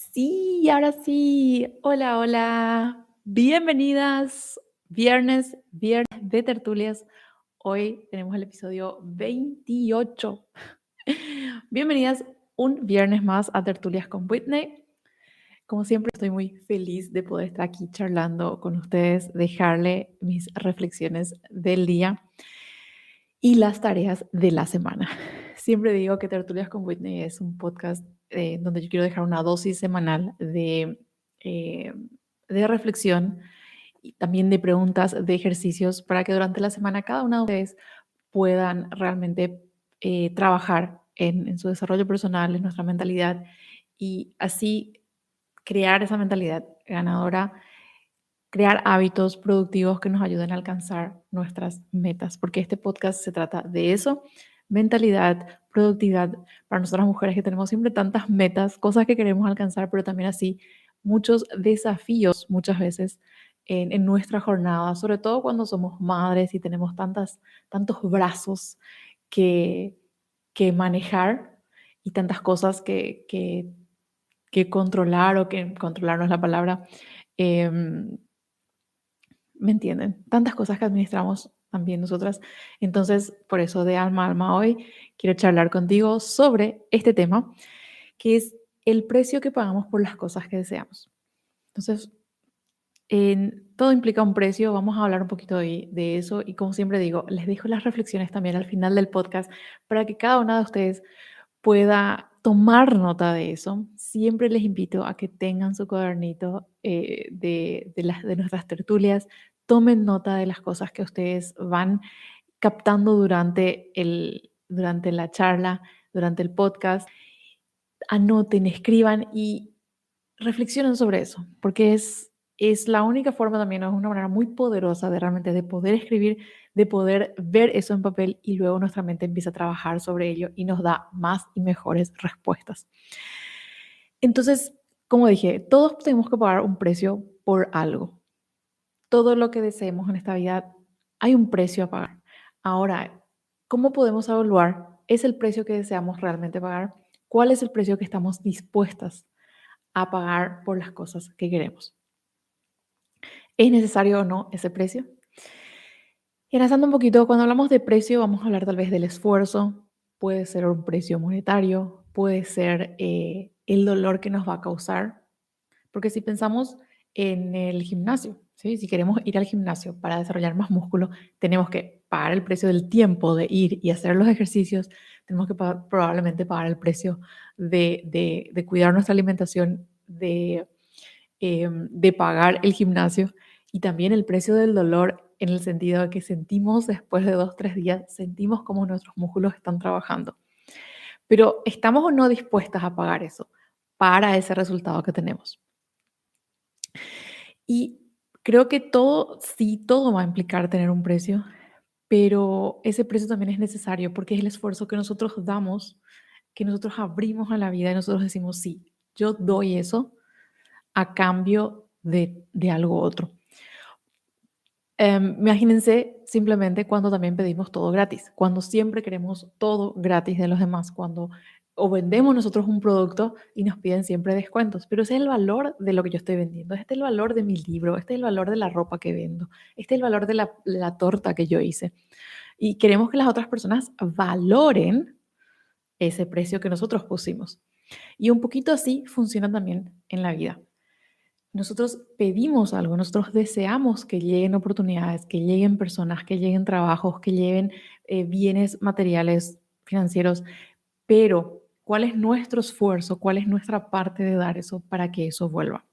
Sí, ahora sí. Hola, hola. Bienvenidas. Viernes, viernes de tertulias. Hoy tenemos el episodio 28. Bienvenidas un viernes más a Tertulias con Whitney. Como siempre, estoy muy feliz de poder estar aquí charlando con ustedes, dejarle mis reflexiones del día y las tareas de la semana. Siempre digo que Tertulias con Whitney es un podcast eh, donde yo quiero dejar una dosis semanal de, eh, de reflexión y también de preguntas, de ejercicios, para que durante la semana cada una de ustedes puedan realmente eh, trabajar en, en su desarrollo personal, en nuestra mentalidad y así crear esa mentalidad ganadora crear hábitos productivos que nos ayuden a alcanzar nuestras metas, porque este podcast se trata de eso, mentalidad, productividad para nosotras mujeres que tenemos siempre tantas metas, cosas que queremos alcanzar, pero también así muchos desafíos muchas veces en, nuestra jornada, sobre todo cuando somos madres y tenemos tantas, tantos brazos que, que manejar y tantas cosas que, que, que controlar o que controlar no es la palabra. Eh, ¿Me entienden? Tantas cosas que administramos también nosotras. Entonces, por eso de alma a alma hoy quiero charlar contigo sobre este tema, que es el precio que pagamos por las cosas que deseamos. Entonces, en, todo implica un precio, vamos a hablar un poquito de, de eso y como siempre digo, les dejo las reflexiones también al final del podcast para que cada una de ustedes pueda tomar nota de eso. Siempre les invito a que tengan su cuadernito eh, de, de, las, de nuestras tertulias, tomen nota de las cosas que ustedes van captando durante, el, durante la charla, durante el podcast. Anoten, escriban y reflexionen sobre eso, porque es, es la única forma también, es una manera muy poderosa de realmente de poder escribir, de poder ver eso en papel y luego nuestra mente empieza a trabajar sobre ello y nos da más y mejores respuestas. Entonces, como dije, todos tenemos que pagar un precio por algo todo lo que deseemos en esta vida, hay un precio a pagar. Ahora, ¿cómo podemos evaluar? ¿Es el precio que deseamos realmente pagar? ¿Cuál es el precio que estamos dispuestas a pagar por las cosas que queremos? ¿Es necesario o no ese precio? Y analizando un poquito, cuando hablamos de precio, vamos a hablar tal vez del esfuerzo, puede ser un precio monetario, puede ser eh, el dolor que nos va a causar, porque si pensamos en el gimnasio, si queremos ir al gimnasio para desarrollar más músculo, tenemos que pagar el precio del tiempo de ir y hacer los ejercicios, tenemos que probablemente pagar el precio de, de, cuidar nuestra alimentación, de, em, de pagar el gimnasio y también el precio del dolor en el sentido de que sentimos después de dos, tres días, sentimos como nuestros músculos están trabajando. Pero ¿estamos o no dispuestas a pagar eso para ese resultado que tenemos? Y Creo que todo, sí, todo va a implicar tener un precio, pero ese precio también es necesario porque es el esfuerzo que nosotros damos, que nosotros abrimos a la vida y nosotros decimos, sí, yo doy eso a cambio de, de algo otro. Um, imagínense simplemente cuando también pedimos todo gratis, cuando siempre queremos todo gratis de los demás, cuando o vendemos nosotros un producto y nos piden siempre descuentos, pero ese es el valor de lo que yo estoy vendiendo, este es el valor de mi libro, este es el valor de la ropa que vendo, este es el valor de la, la torta que yo hice. Y queremos que las otras personas valoren ese precio que nosotros pusimos. Y un poquito así funciona también en la vida. Nosotros pedimos algo, nosotros deseamos que lleguen oportunidades, que lleguen personas, que lleguen trabajos, que lleguen eh, bienes materiales, financieros, pero cuál es nuestro esfuerzo, cuál es nuestra parte de dar eso para que eso vuelva.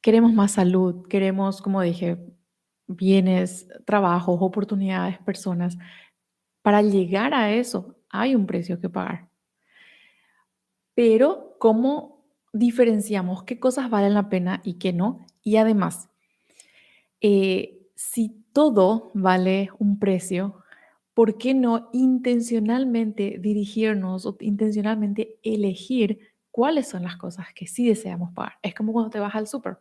Queremos más salud, queremos, como dije, bienes, trabajos, oportunidades, personas. Para llegar a eso hay un precio que pagar. Pero, ¿cómo diferenciamos qué cosas valen la pena y qué no? Y además, eh, si todo vale un precio, ¿por qué no intencionalmente dirigirnos o intencionalmente elegir cuáles son las cosas que sí deseamos pagar? Es como cuando te vas al súper.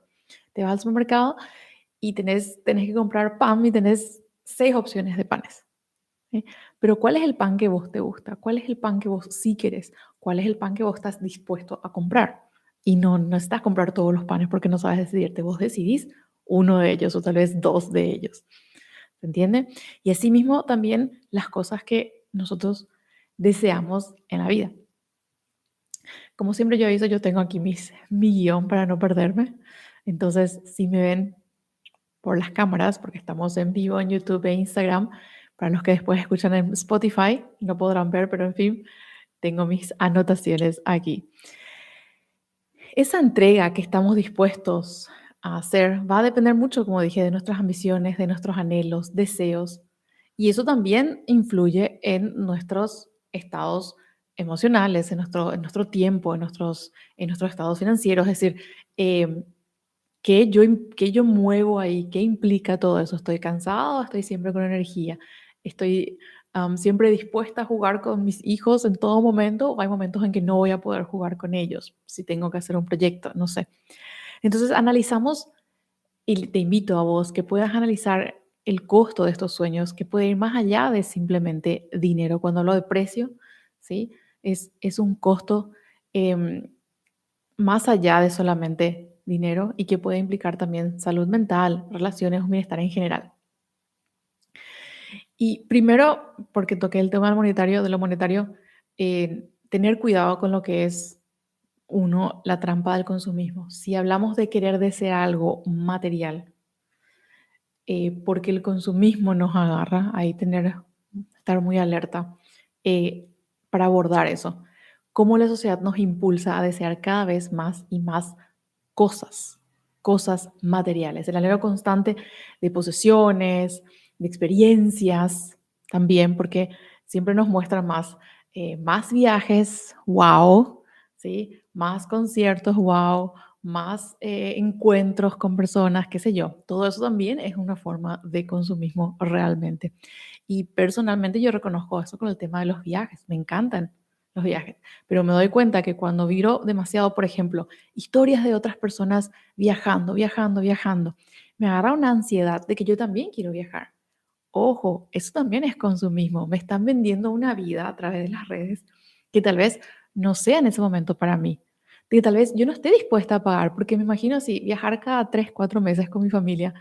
Te vas al supermercado y tenés, tenés que comprar pan y tenés seis opciones de panes. Pero ¿cuál es el pan que vos te gusta? ¿Cuál es el pan que vos sí querés? ¿Cuál es el pan que vos estás dispuesto a comprar? Y no necesitas comprar todos los panes porque no sabes decidirte. Vos decidís uno de ellos o tal vez dos de ellos. ¿Se entiende? Y asimismo también las cosas que nosotros deseamos en la vida. Como siempre yo aviso, yo tengo aquí mis, mi guion para no perderme. Entonces, si me ven por las cámaras, porque estamos en vivo en YouTube e Instagram, para los que después escuchan en Spotify, no podrán ver, pero en fin, tengo mis anotaciones aquí. Esa entrega que estamos dispuestos hacer va a depender mucho, como dije, de nuestras ambiciones, de nuestros anhelos, deseos, y eso también influye en nuestros estados emocionales, en nuestro, en nuestro tiempo, en nuestros, en nuestros estados financieros, es decir, eh, ¿qué, yo, ¿qué yo muevo ahí? ¿Qué implica todo eso? ¿Estoy cansado? ¿Estoy siempre con energía? ¿Estoy siempre dispuesta a jugar con mis hijos en todo momento? ¿O hay momentos en que no voy a poder jugar con ellos si tengo que hacer un proyecto? No sé. Entonces analizamos y te invito a vos que puedas analizar el costo de estos sueños, que puede ir más allá de simplemente dinero. Cuando hablo de precio, ¿sí? Es, es un costo em, más allá de solamente dinero y que puede implicar también salud mental, relaciones o bienestar en general. Y primero, porque toqué el tema del monetario, de lo monetario, eh, tener cuidado con lo que es uno, la trampa del consumismo. Si hablamos de querer desear algo material, eh, porque el consumismo nos agarra, ahí tener, estar muy alerta eh, para abordar eso. Cómo la sociedad nos impulsa a desear cada vez más y más cosas, cosas materiales. El anhelo constante de posesiones, de experiencias también, porque siempre nos muestran más, eh, más viajes, wow, ¿sí? Más conciertos, wow, más eh, encuentros con personas, qué sé yo. Todo eso también es una forma de consumismo realmente. Y personalmente yo reconozco eso con el tema de los viajes. Me encantan los viajes, pero me doy cuenta que cuando viro demasiado, por ejemplo, historias de otras personas viajando, viajando, viajando, me agarra una ansiedad de que yo también quiero viajar. Ojo, eso también es consumismo. Me están vendiendo una vida a través de las redes que tal vez no sea en ese momento para mí que tal vez yo no esté dispuesta a pagar, porque me imagino si viajar cada tres, cuatro meses con mi familia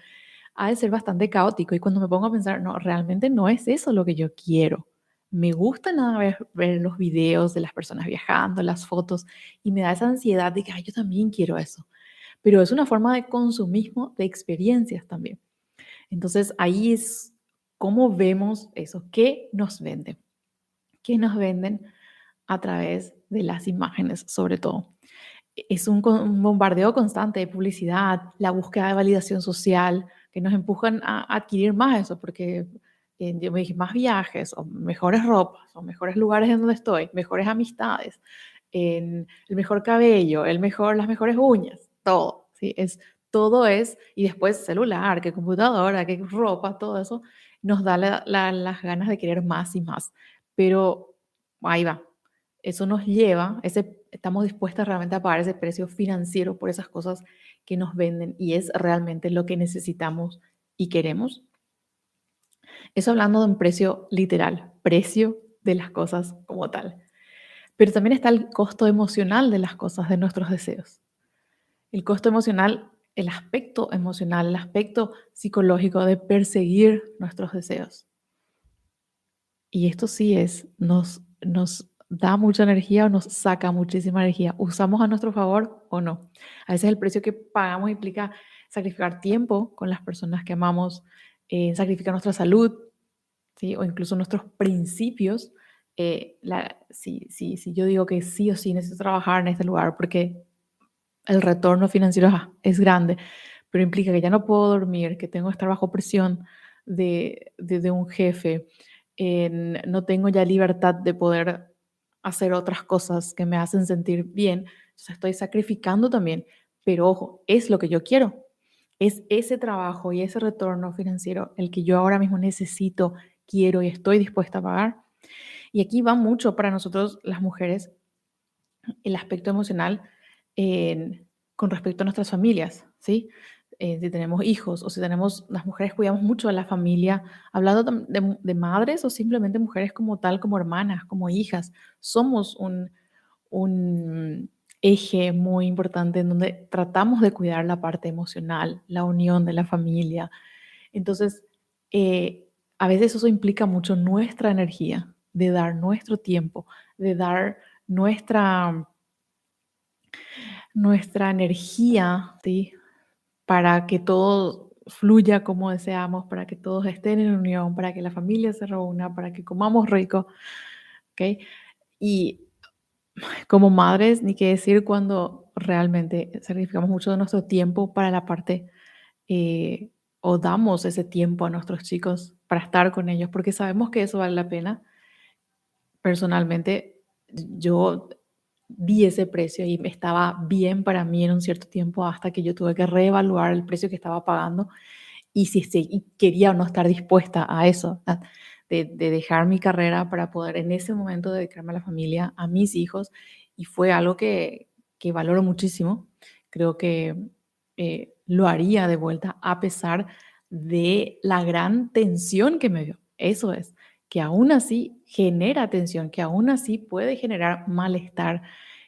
ha de ser bastante caótico y cuando me pongo a pensar, no, realmente no es eso lo que yo quiero. Me gusta nada ver, ver los videos de las personas viajando, las fotos, y me da esa ansiedad de que yo también quiero eso. Pero es una forma de consumismo de experiencias también. Entonces ahí es cómo vemos eso, qué nos venden, qué nos venden a través de las imágenes sobre todo es un, bombardeo constante de publicidad, la búsqueda de validación social, que nos empujan a adquirir más eso, porque eh, más viajes, o mejores ropas, o mejores lugares en donde estoy, mejores amistades, el mejor cabello, el mejor, las mejores uñas, todo, ¿sí? Es, todo es, y después celular, que computadora, que ropa, todo eso, nos da las ganas de querer más y más. Pero ahí va, eso nos lleva, ese, estamos dispuestos realmente a pagar ese precio financiero por esas cosas que nos venden y es realmente lo que necesitamos y queremos. Eso hablando de un precio literal, precio de las cosas como tal. Pero también está el costo emocional de las cosas, de nuestros deseos. El costo emocional, el aspecto emocional, el aspecto psicológico de perseguir nuestros deseos. Y esto sí es, nos, nos da mucha energía o nos saca muchísima energía. ¿Usamos a nuestro favor o no? A veces el precio que pagamos implica sacrificar tiempo con las personas que amamos, eh, sacrificar nuestra salud, ¿sí? o incluso nuestros principios. Eh, si, si, yo digo que sí o sí necesito trabajar en este lugar porque el retorno financiero es grande, pero implica que ya no puedo dormir, que tengo que estar bajo presión de, de, un jefe, no tengo ya libertad de poder hacer otras cosas que me hacen sentir bien. Entonces estoy sacrificando también, pero ojo, es lo que yo quiero. Es ese trabajo y ese retorno financiero el que yo ahora mismo necesito, quiero y estoy dispuesta a pagar. Y aquí va mucho para nosotros las mujeres el aspecto emocional con respecto a nuestras familias, ¿sí? Eh, si tenemos hijos o si tenemos, las mujeres cuidamos mucho de la familia, hablando de, de, madres o simplemente mujeres como tal, como hermanas, como hijas, somos un, un eje muy importante en donde tratamos de cuidar la parte emocional, la unión de la familia. Entonces, eh, a veces eso implica mucho nuestra energía, de dar nuestro tiempo, de dar nuestra, nuestra energía, ¿sí? Para que todo fluya como deseamos, para que todos estén en unión, para que la familia se reúna, para que comamos rico, ¿ok? Y como madres, ni qué decir cuando realmente sacrificamos mucho de nuestro tiempo para la parte eh, o damos ese tiempo a nuestros chicos para estar con ellos, porque sabemos que eso vale la pena. Personalmente, yo di ese precio y estaba bien para mí en un cierto tiempo hasta que yo tuve que reevaluar el precio que estaba pagando y si, si quería o no estar dispuesta a eso de, dejar mi carrera para poder en ese momento dedicarme a la familia, a mis hijos, y fue algo que, que valoro muchísimo. Creo que eh, lo haría de vuelta a pesar de la gran tensión que me dio. Eso es, que aún así genera tensión, que aún así puede generar malestar.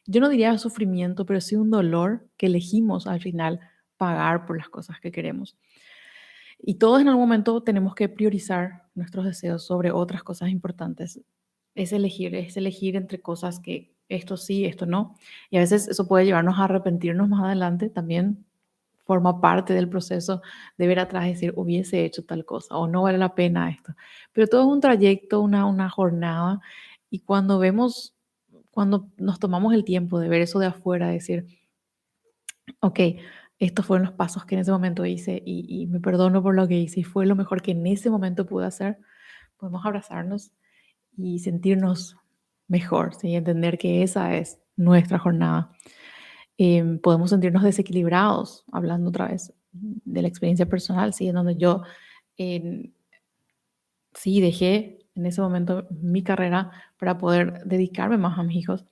Yo no diría sufrimiento, pero sí un dolor que elegimos al final pagar por las cosas que queremos. Y todos en algún momento tenemos que priorizar nuestros deseos sobre otras cosas importantes. Es elegir, es elegir entre cosas que esto sí, esto no. Y a veces eso puede llevarnos a arrepentirnos más adelante. También forma parte del proceso de ver atrás y decir, hubiese hecho tal cosa o no vale la pena esto. Pero todo es un trayecto, una, una jornada. Y cuando vemos, cuando nos tomamos el tiempo de ver eso de afuera, decir, ok, estos fueron los pasos que en ese momento hice y, me perdono por lo que hice y fue lo mejor que en ese momento pude hacer, podemos abrazarnos y sentirnos mejor, y entender que esa es nuestra jornada. Em, podemos sentirnos desequilibrados, hablando otra vez de la experiencia personal, ¿sí? en donde yo sí dejé en ese momento mi carrera para poder dedicarme más a mis hijos,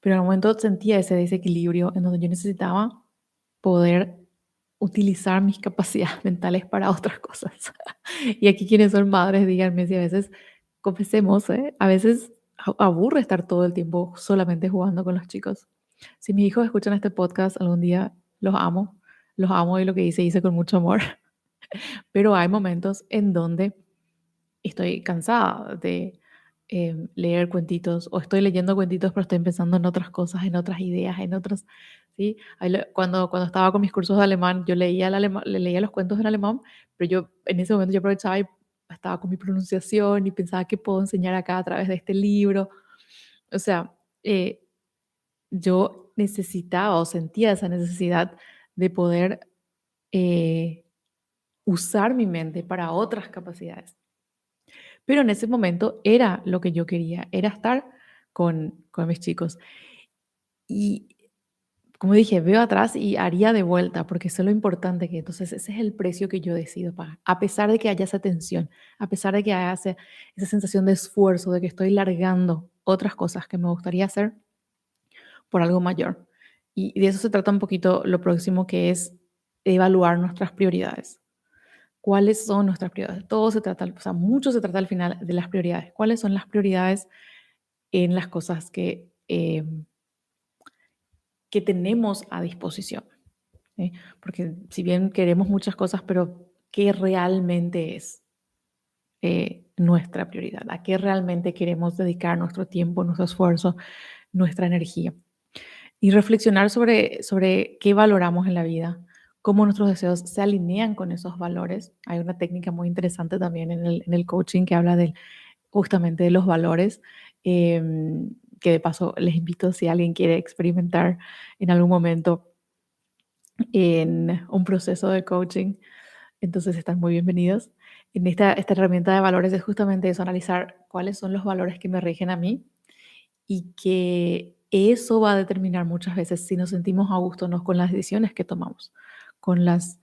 pero en un momento sentía ese desequilibrio en donde yo necesitaba poder utilizar mis capacidades mentales para otras cosas. y aquí quienes son madres, díganme si a veces, confesemos, ¿eh? a veces aburre estar todo el tiempo solamente jugando con los chicos. Si mis hijos escuchan este podcast algún día, los amo, los amo y lo que hice hice con mucho amor. Pero hay momentos en donde estoy cansada de Em, leer cuentitos o estoy leyendo cuentitos pero estoy pensando en otras cosas, en otras ideas, en otros, ¿sí? Cuando, cuando estaba con mis cursos de alemán, yo leía, el leía los cuentos en alemán, pero yo en ese momento yo aprovechaba y estaba con mi pronunciación y pensaba que puedo enseñar acá a través de este libro. O sea, eh, yo necesitaba o sentía esa necesidad de poder eh, usar mi mente para otras capacidades. Pero en ese momento era lo que yo quería, era estar con, con mis chicos. Y como dije, veo atrás y haría de vuelta, porque eso es lo importante, que entonces ese es el precio que yo decido pagar. A pesar de que haya esa tensión, a pesar de que haya esa, esa sensación de esfuerzo, de que estoy largando otras cosas que me gustaría hacer por algo mayor. Y de eso se trata un poquito lo próximo, que es evaluar nuestras prioridades cuáles son nuestras prioridades. Todo se trata, o sea, mucho se trata al final de las prioridades. ¿Cuáles son las prioridades en las cosas que, eh, que tenemos a disposición? Porque si bien queremos muchas cosas, pero ¿qué realmente es eh, nuestra prioridad? ¿A qué realmente queremos dedicar nuestro tiempo, nuestro esfuerzo, nuestra energía? Y reflexionar sobre, sobre qué valoramos en la vida, cómo nuestros deseos se alinean con esos valores. Hay una técnica muy interesante también en el, en el coaching que habla de, justamente de los valores, em, que de paso les invito si alguien quiere experimentar en algún momento en un proceso de coaching, entonces están muy bienvenidos. En esta, esta herramienta de valores es justamente eso, analizar cuáles son los valores que me rigen a mí y que eso va a determinar muchas veces si nos sentimos a gusto o no con las decisiones que tomamos con, las,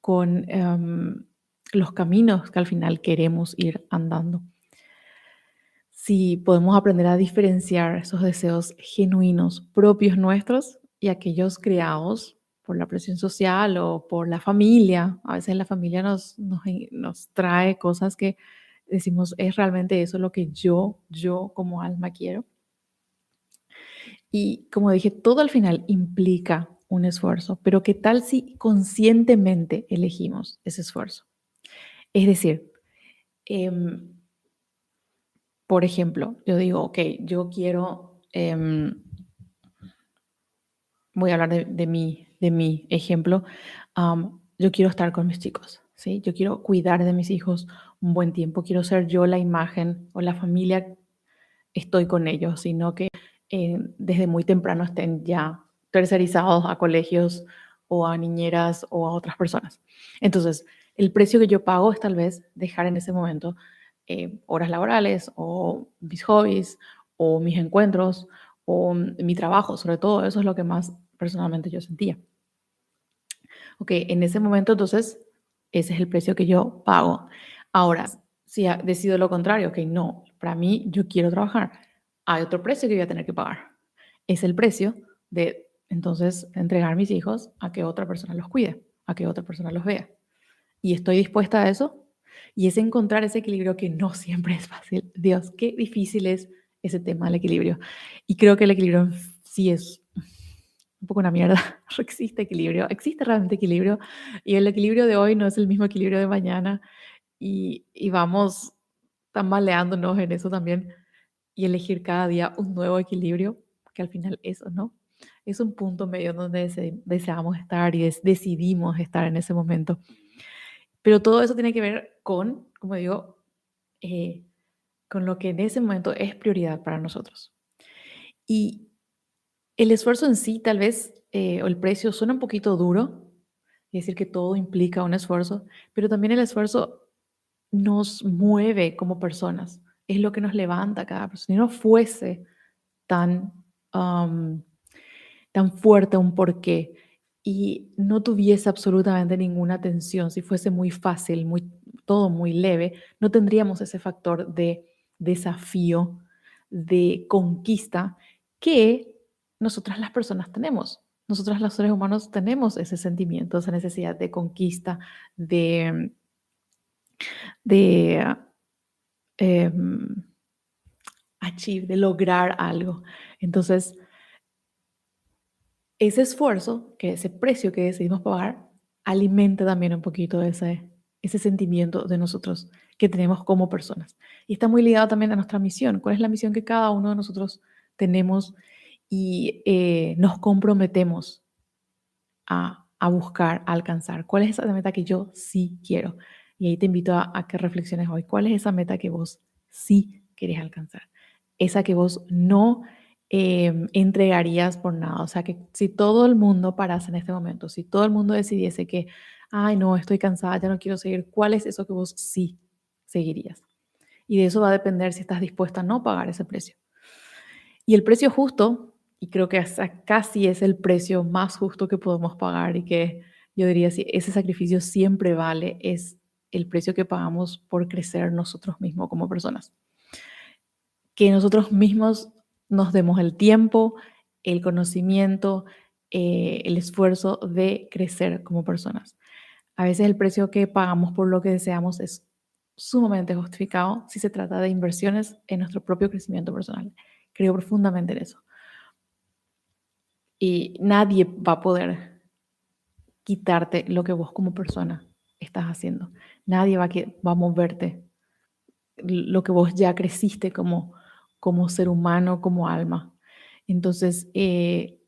con em, los caminos que al final queremos ir andando. Si podemos aprender a diferenciar esos deseos genuinos propios nuestros y aquellos creados por la presión social o por la familia. A veces la familia nos, nos, nos trae cosas que decimos, es realmente eso lo que yo, yo como alma quiero. Y como dije, todo al final implica un esfuerzo, pero ¿qué tal si conscientemente elegimos ese esfuerzo? Es decir, em, por ejemplo, yo digo, ok, yo quiero, em, voy a hablar de, mi, de mi ejemplo, yo quiero estar con mis chicos, ¿sí? Yo quiero cuidar de mis hijos un buen tiempo, quiero ser yo la imagen o la familia, estoy con ellos, sino que eh, desde muy temprano estén ya tercerizados a colegios o a niñeras o a otras personas. Entonces, el precio que yo pago es tal vez dejar en ese momento eh, horas laborales o mis hobbies o mis encuentros o mi trabajo, sobre todo eso es lo que más personalmente yo sentía. Ok, en ese momento entonces ese es el precio que yo pago. Ahora, si decido lo contrario, ok, no, para mí yo quiero trabajar, hay otro precio que voy a tener que pagar. Es el precio de entonces entregar mis hijos a que otra persona los cuide, a que otra persona los vea. Y estoy dispuesta a eso. Y es encontrar ese equilibrio que no siempre es fácil. Dios, qué difícil es ese tema del equilibrio. Y creo que el equilibrio sí es un poco una mierda. Existe equilibrio. Existe realmente equilibrio. Y el equilibrio de hoy no es el mismo equilibrio de mañana. Y, y vamos tambaleándonos en eso también. Y elegir cada día un nuevo equilibrio, que al final eso, ¿no? Es un punto medio donde deseamos estar y decidimos estar en ese momento. Pero todo eso tiene que ver con, como digo, eh, con lo que en ese momento es prioridad para nosotros. Y el esfuerzo en sí, tal vez, eh, o el precio suena un poquito duro, es decir, que todo implica un esfuerzo, pero también el esfuerzo nos mueve como personas, es lo que nos levanta cada persona. Si no fuese tan tan fuerte un porqué y no tuviese absolutamente ninguna tensión, si fuese muy fácil, muy, todo muy leve, no tendríamos ese factor de desafío, de conquista que nosotras las personas tenemos. Nosotras los seres humanos tenemos ese sentimiento, esa necesidad de conquista, de, de em, achieve, de lograr algo. Entonces, ese esfuerzo, que ese precio que decidimos pagar, alimenta también un poquito ese, ese sentimiento de nosotros que tenemos como personas. Y está muy ligado también a nuestra misión. ¿Cuál es la misión que cada uno de nosotros tenemos y eh, nos comprometemos a, a, buscar, a alcanzar? ¿Cuál es esa meta que yo sí quiero? Y ahí te invito a, que reflexiones hoy. ¿Cuál es esa meta que vos sí querés alcanzar? Esa que vos no Em, entregarías por nada. O sea, que si todo el mundo parase en este momento, si todo el mundo decidiese que, ay, no, estoy cansada, ya no quiero seguir, ¿cuál es eso que vos sí seguirías? Y de eso va a depender si estás dispuesta a no pagar ese precio. Y el precio justo, y creo que casi es el precio más justo que podemos pagar y que yo diría, si ese sacrificio siempre vale, es el precio que pagamos por crecer nosotros mismos como personas. Que nosotros mismos nos demos el tiempo, el conocimiento, eh, el esfuerzo de crecer como personas. A veces el precio que pagamos por lo que deseamos es sumamente justificado si se trata de inversiones en nuestro propio crecimiento personal. Creo profundamente en eso. Y nadie va a poder quitarte lo que vos como persona estás haciendo. Nadie va a, va a moverte lo que vos ya creciste como, como ser humano, como alma. Entonces, eh,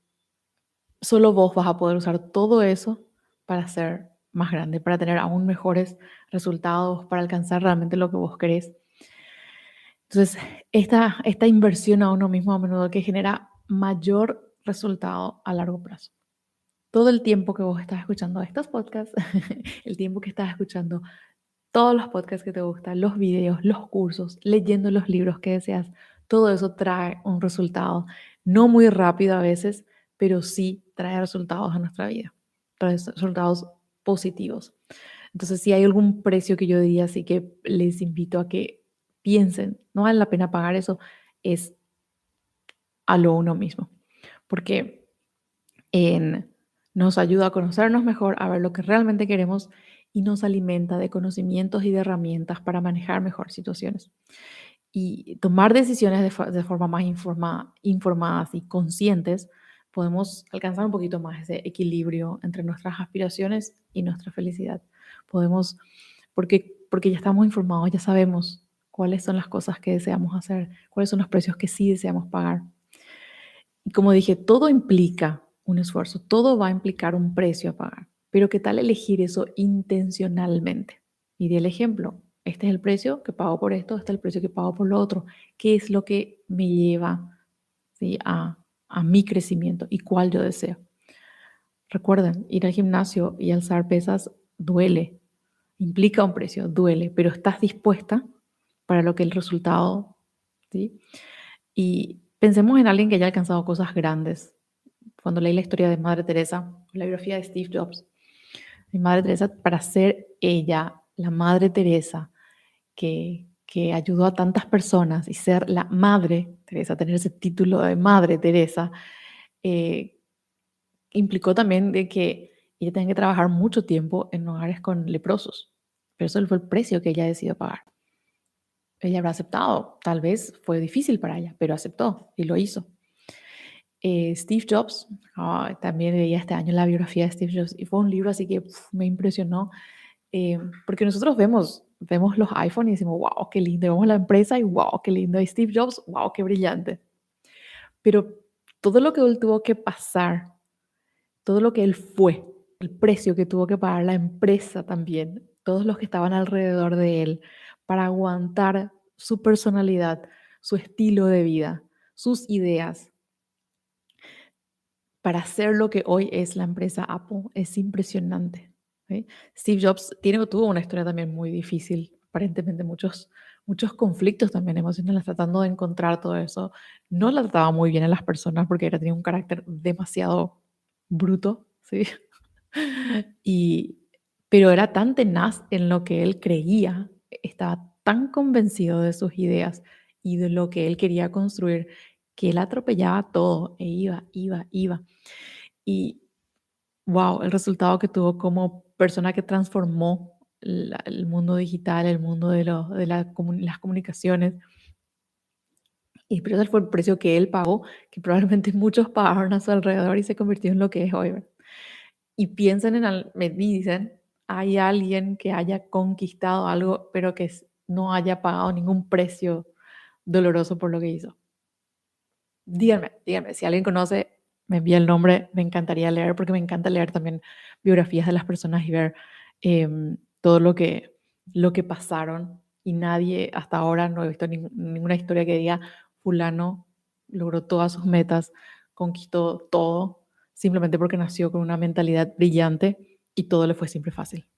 solo vos vas a poder usar todo eso para ser más grande, para tener aún mejores resultados, para alcanzar realmente lo que vos querés. Entonces, esta, esta inversión a uno mismo a menudo que genera mayor resultado a largo plazo. Todo el tiempo que vos estás escuchando estos podcasts, el tiempo que estás escuchando todos los podcasts que te gustan, los videos, los cursos, leyendo los libros que deseas, todo eso trae un resultado, no muy rápido a veces, pero sí trae resultados a nuestra vida, trae resultados positivos. Entonces, si hay algún precio que yo diría, así que les invito a que piensen, no vale la pena pagar eso, es a lo uno mismo. Porque en nos ayuda a conocernos mejor, a ver lo que realmente queremos y nos alimenta de conocimientos y de herramientas para manejar mejor situaciones y tomar decisiones de, forma más informadas y conscientes, podemos alcanzar un poquito más ese equilibrio entre nuestras aspiraciones y nuestra felicidad. Podemos, porque, porque ya estamos informados, ya sabemos cuáles son las cosas que deseamos hacer, cuáles son los precios que sí deseamos pagar. Y como dije, todo implica un esfuerzo, todo va a implicar un precio a pagar, pero ¿qué tal elegir eso intencionalmente? Y di el ejemplo, este es el precio que pago por esto, este es el precio que pago por lo otro. ¿Qué es lo que me lleva a, a mi crecimiento y cuál yo deseo? Recuerden, ir al gimnasio y alzar pesas duele, implica un precio, duele, pero estás dispuesta para lo que el resultado, ¿sí? Y pensemos en alguien que haya alcanzado cosas grandes. Cuando leí la historia de Madre Teresa, la biografía de Steve Jobs, mi Madre Teresa, para ser ella, la Madre Teresa, que, que ayudó a tantas personas y ser la Madre Teresa, tener ese título de Madre Teresa, eh, implicó también de que ella tenía que trabajar mucho tiempo en hogares con leprosos. Pero eso fue el precio que ella decidió pagar. Ella habrá aceptado, tal vez fue difícil para ella, pero aceptó y lo hizo. Eh, Steve Jobs, ah, también leía este año la biografía de Steve Jobs y fue un libro así que me impresionó, eh, porque nosotros vemos, vemos los iPhones y decimos, wow, qué lindo, vemos la empresa y wow, qué lindo, y Steve Jobs, wow, qué brillante. Pero todo lo que él tuvo que pasar, todo lo que él fue, el precio que tuvo que pagar la empresa también, todos los que estaban alrededor de él, para aguantar su personalidad, su estilo de vida, sus ideas, para hacer lo que hoy es la empresa Apple, es impresionante. Steve Jobs tuvo una historia también muy difícil, aparentemente muchos, muchos conflictos también emocionales tratando de encontrar todo eso. No la trataba muy bien a las personas porque era, tenía un carácter demasiado bruto, ¿sí? Y, pero era tan tenaz en lo que él creía, estaba tan convencido de sus ideas y de lo que él quería construir, que él atropellaba todo e iba, iba, iba. Y wow, el resultado que tuvo como persona que transformó el mundo digital, el mundo de, de las comunicaciones. Y pero ese fue el precio que él pagó, que probablemente muchos pagaron a su alrededor y se convirtió en lo que es hoy. Y piensen en, me dicen, hay alguien que haya conquistado algo, pero que no haya pagado ningún precio doloroso por lo que hizo. Díganme, díganme, si alguien conoce me envía el nombre, me encantaría leer, porque me encanta leer también biografías de las personas y ver em, todo lo que, lo que pasaron. Y nadie, hasta ahora, no he visto ninguna historia que diga, fulano logró todas sus metas, conquistó todo, simplemente porque nació con una mentalidad brillante y todo le fue siempre fácil.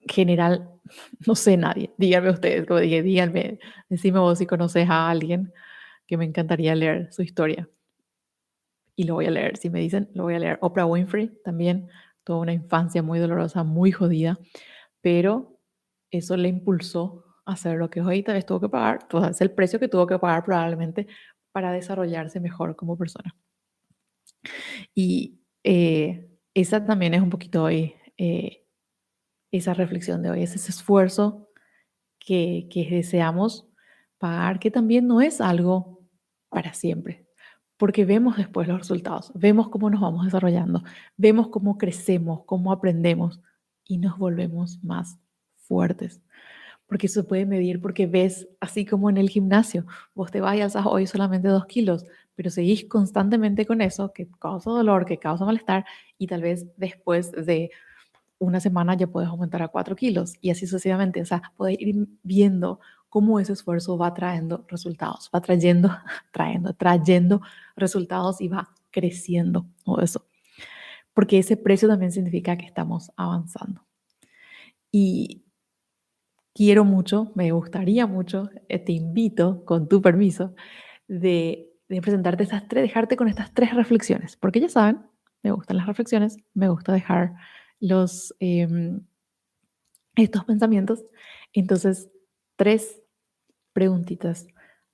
General, no sé nadie. Díganme ustedes, como dije, díganme, decime vos si conoces a alguien que me encantaría leer su historia y lo voy a leer. Si me dicen, lo voy a leer. Oprah Winfrey también, toda una infancia muy dolorosa, muy jodida, pero eso le impulsó a hacer lo que hoy tal vez tuvo que pagar, es el precio que tuvo que pagar probablemente para desarrollarse mejor como persona. Y eh, esa también es un poquito hoy, eh, esa reflexión de hoy, es ese esfuerzo que, que deseamos pagar, que también no es algo para siempre, porque vemos después los resultados, vemos cómo nos vamos desarrollando, vemos cómo crecemos, cómo aprendemos y nos volvemos más fuertes. Porque eso se puede medir porque ves, así como en el gimnasio, vos te vas y alzas hoy solamente dos kilos, pero seguís constantemente con eso que causa dolor, que causa malestar y tal vez después de una semana ya puedes aumentar a cuatro kilos y así sucesivamente. O sea, puedes ir viendo cómo ese esfuerzo va trayendo resultados, va trayendo, trayendo, trayendo resultados y va creciendo todo eso. Porque ese precio también significa que estamos avanzando. Y quiero mucho, me gustaría mucho, eh, te invito, con tu permiso, de, presentarte estas tres, dejarte con estas tres reflexiones, porque ya saben, me gustan las reflexiones, me gusta dejar los, em, estos pensamientos. Entonces, tres preguntitas,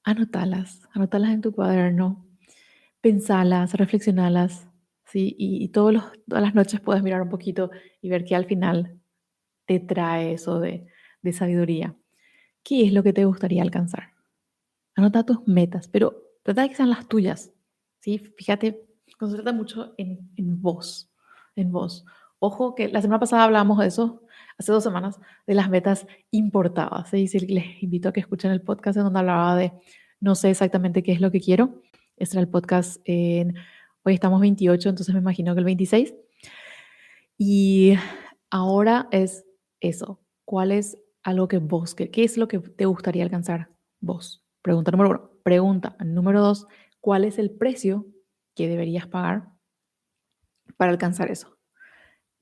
anotalas, anotalas en tu cuaderno, pensalas, reflexionalas, ¿sí? Y, todos todas las noches puedes mirar un poquito y ver que al final te trae eso de, de sabiduría. ¿Qué es lo que te gustaría alcanzar? Anota tus metas, pero trata de que sean las tuyas. ¿sí? Fíjate, concentra mucho en, en vos, en vos. Ojo que la semana pasada hablamos de eso, hace dos semanas, de las metas importadas. ¿sí? les invito a que escuchen el podcast en donde hablaba de no sé exactamente qué es lo que quiero. Este era el podcast en, hoy estamos 28, entonces me imagino que el 26. Y ahora es eso. ¿Cuál es algo que vos, qué, qué es lo que te gustaría alcanzar vos? Pregunta número uno. Pregunta número dos, ¿cuál es el precio que deberías pagar para alcanzar eso?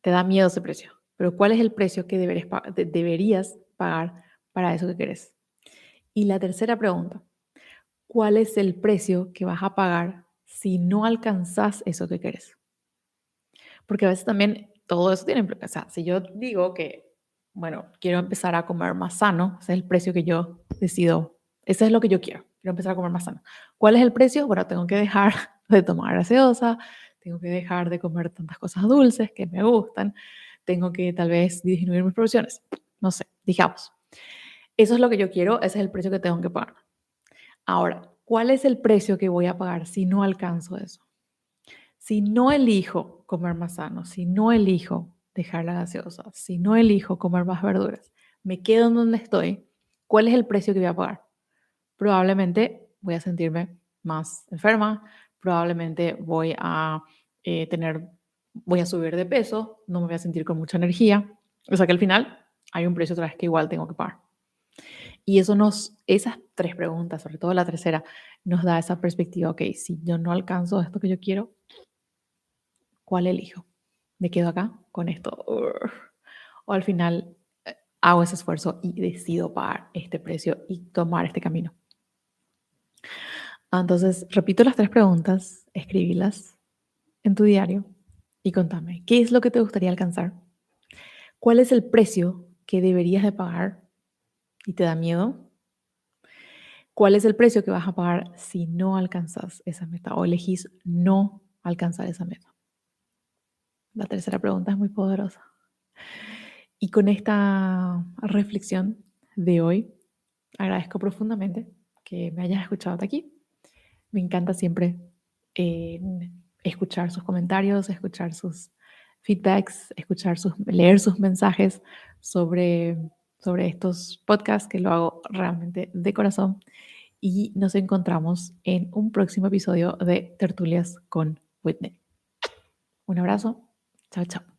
Te da miedo ese precio, pero ¿cuál es el precio que deberías, pagar para eso que querés? Y la tercera pregunta, ¿cuál es el precio que vas a pagar si no alcanzas eso que querés? Porque a veces también todo eso tiene O sea, si yo digo que, bueno, quiero empezar a comer más sano, ese es el precio que yo decido, ese es lo que yo quiero, quiero empezar a comer más sano. ¿Cuál es el precio? Bueno, tengo que dejar de tomar gaseosa, tengo que dejar de comer tantas cosas dulces que me gustan, tengo que tal vez disminuir mis proporciones, no sé, digamos. Eso es lo que yo quiero, ese es el precio que tengo que pagar. Ahora, ¿cuál es el precio que voy a pagar si no alcanzo eso? Si no elijo comer más sano, si no elijo dejar la gaseosa, si no elijo comer más verduras, me quedo en donde estoy, ¿cuál es el precio que voy a pagar? Probablemente voy a sentirme más enferma, probablemente voy a eh, tener, voy a subir de peso, no me voy a sentir con mucha energía. O sea que al final hay un precio otra vez que igual tengo que pagar. Y eso nos, esas tres preguntas, sobre todo la tercera, nos da esa perspectiva, ok, si yo no alcanzo esto que yo quiero, ¿cuál elijo? ¿Me quedo acá con esto? O al final eh, hago ese esfuerzo y decido pagar este precio y tomar este camino. Entonces, repito las tres preguntas, escribílas en tu diario y contame, ¿qué es lo que te gustaría alcanzar? ¿Cuál es el precio que deberías de pagar y te da miedo? ¿Cuál es el precio que vas a pagar si no alcanzas esa meta o elegís no alcanzar esa meta? La tercera pregunta es muy poderosa. Y con esta reflexión de hoy, agradezco profundamente que me hayas escuchado hasta aquí. Me encanta siempre eh, escuchar sus comentarios, escuchar sus feedbacks, escuchar sus, leer sus mensajes sobre, sobre estos podcasts que lo hago realmente de corazón. Y nos encontramos en un próximo episodio de Tertulias con Whitney. Un abrazo. Chao, chao.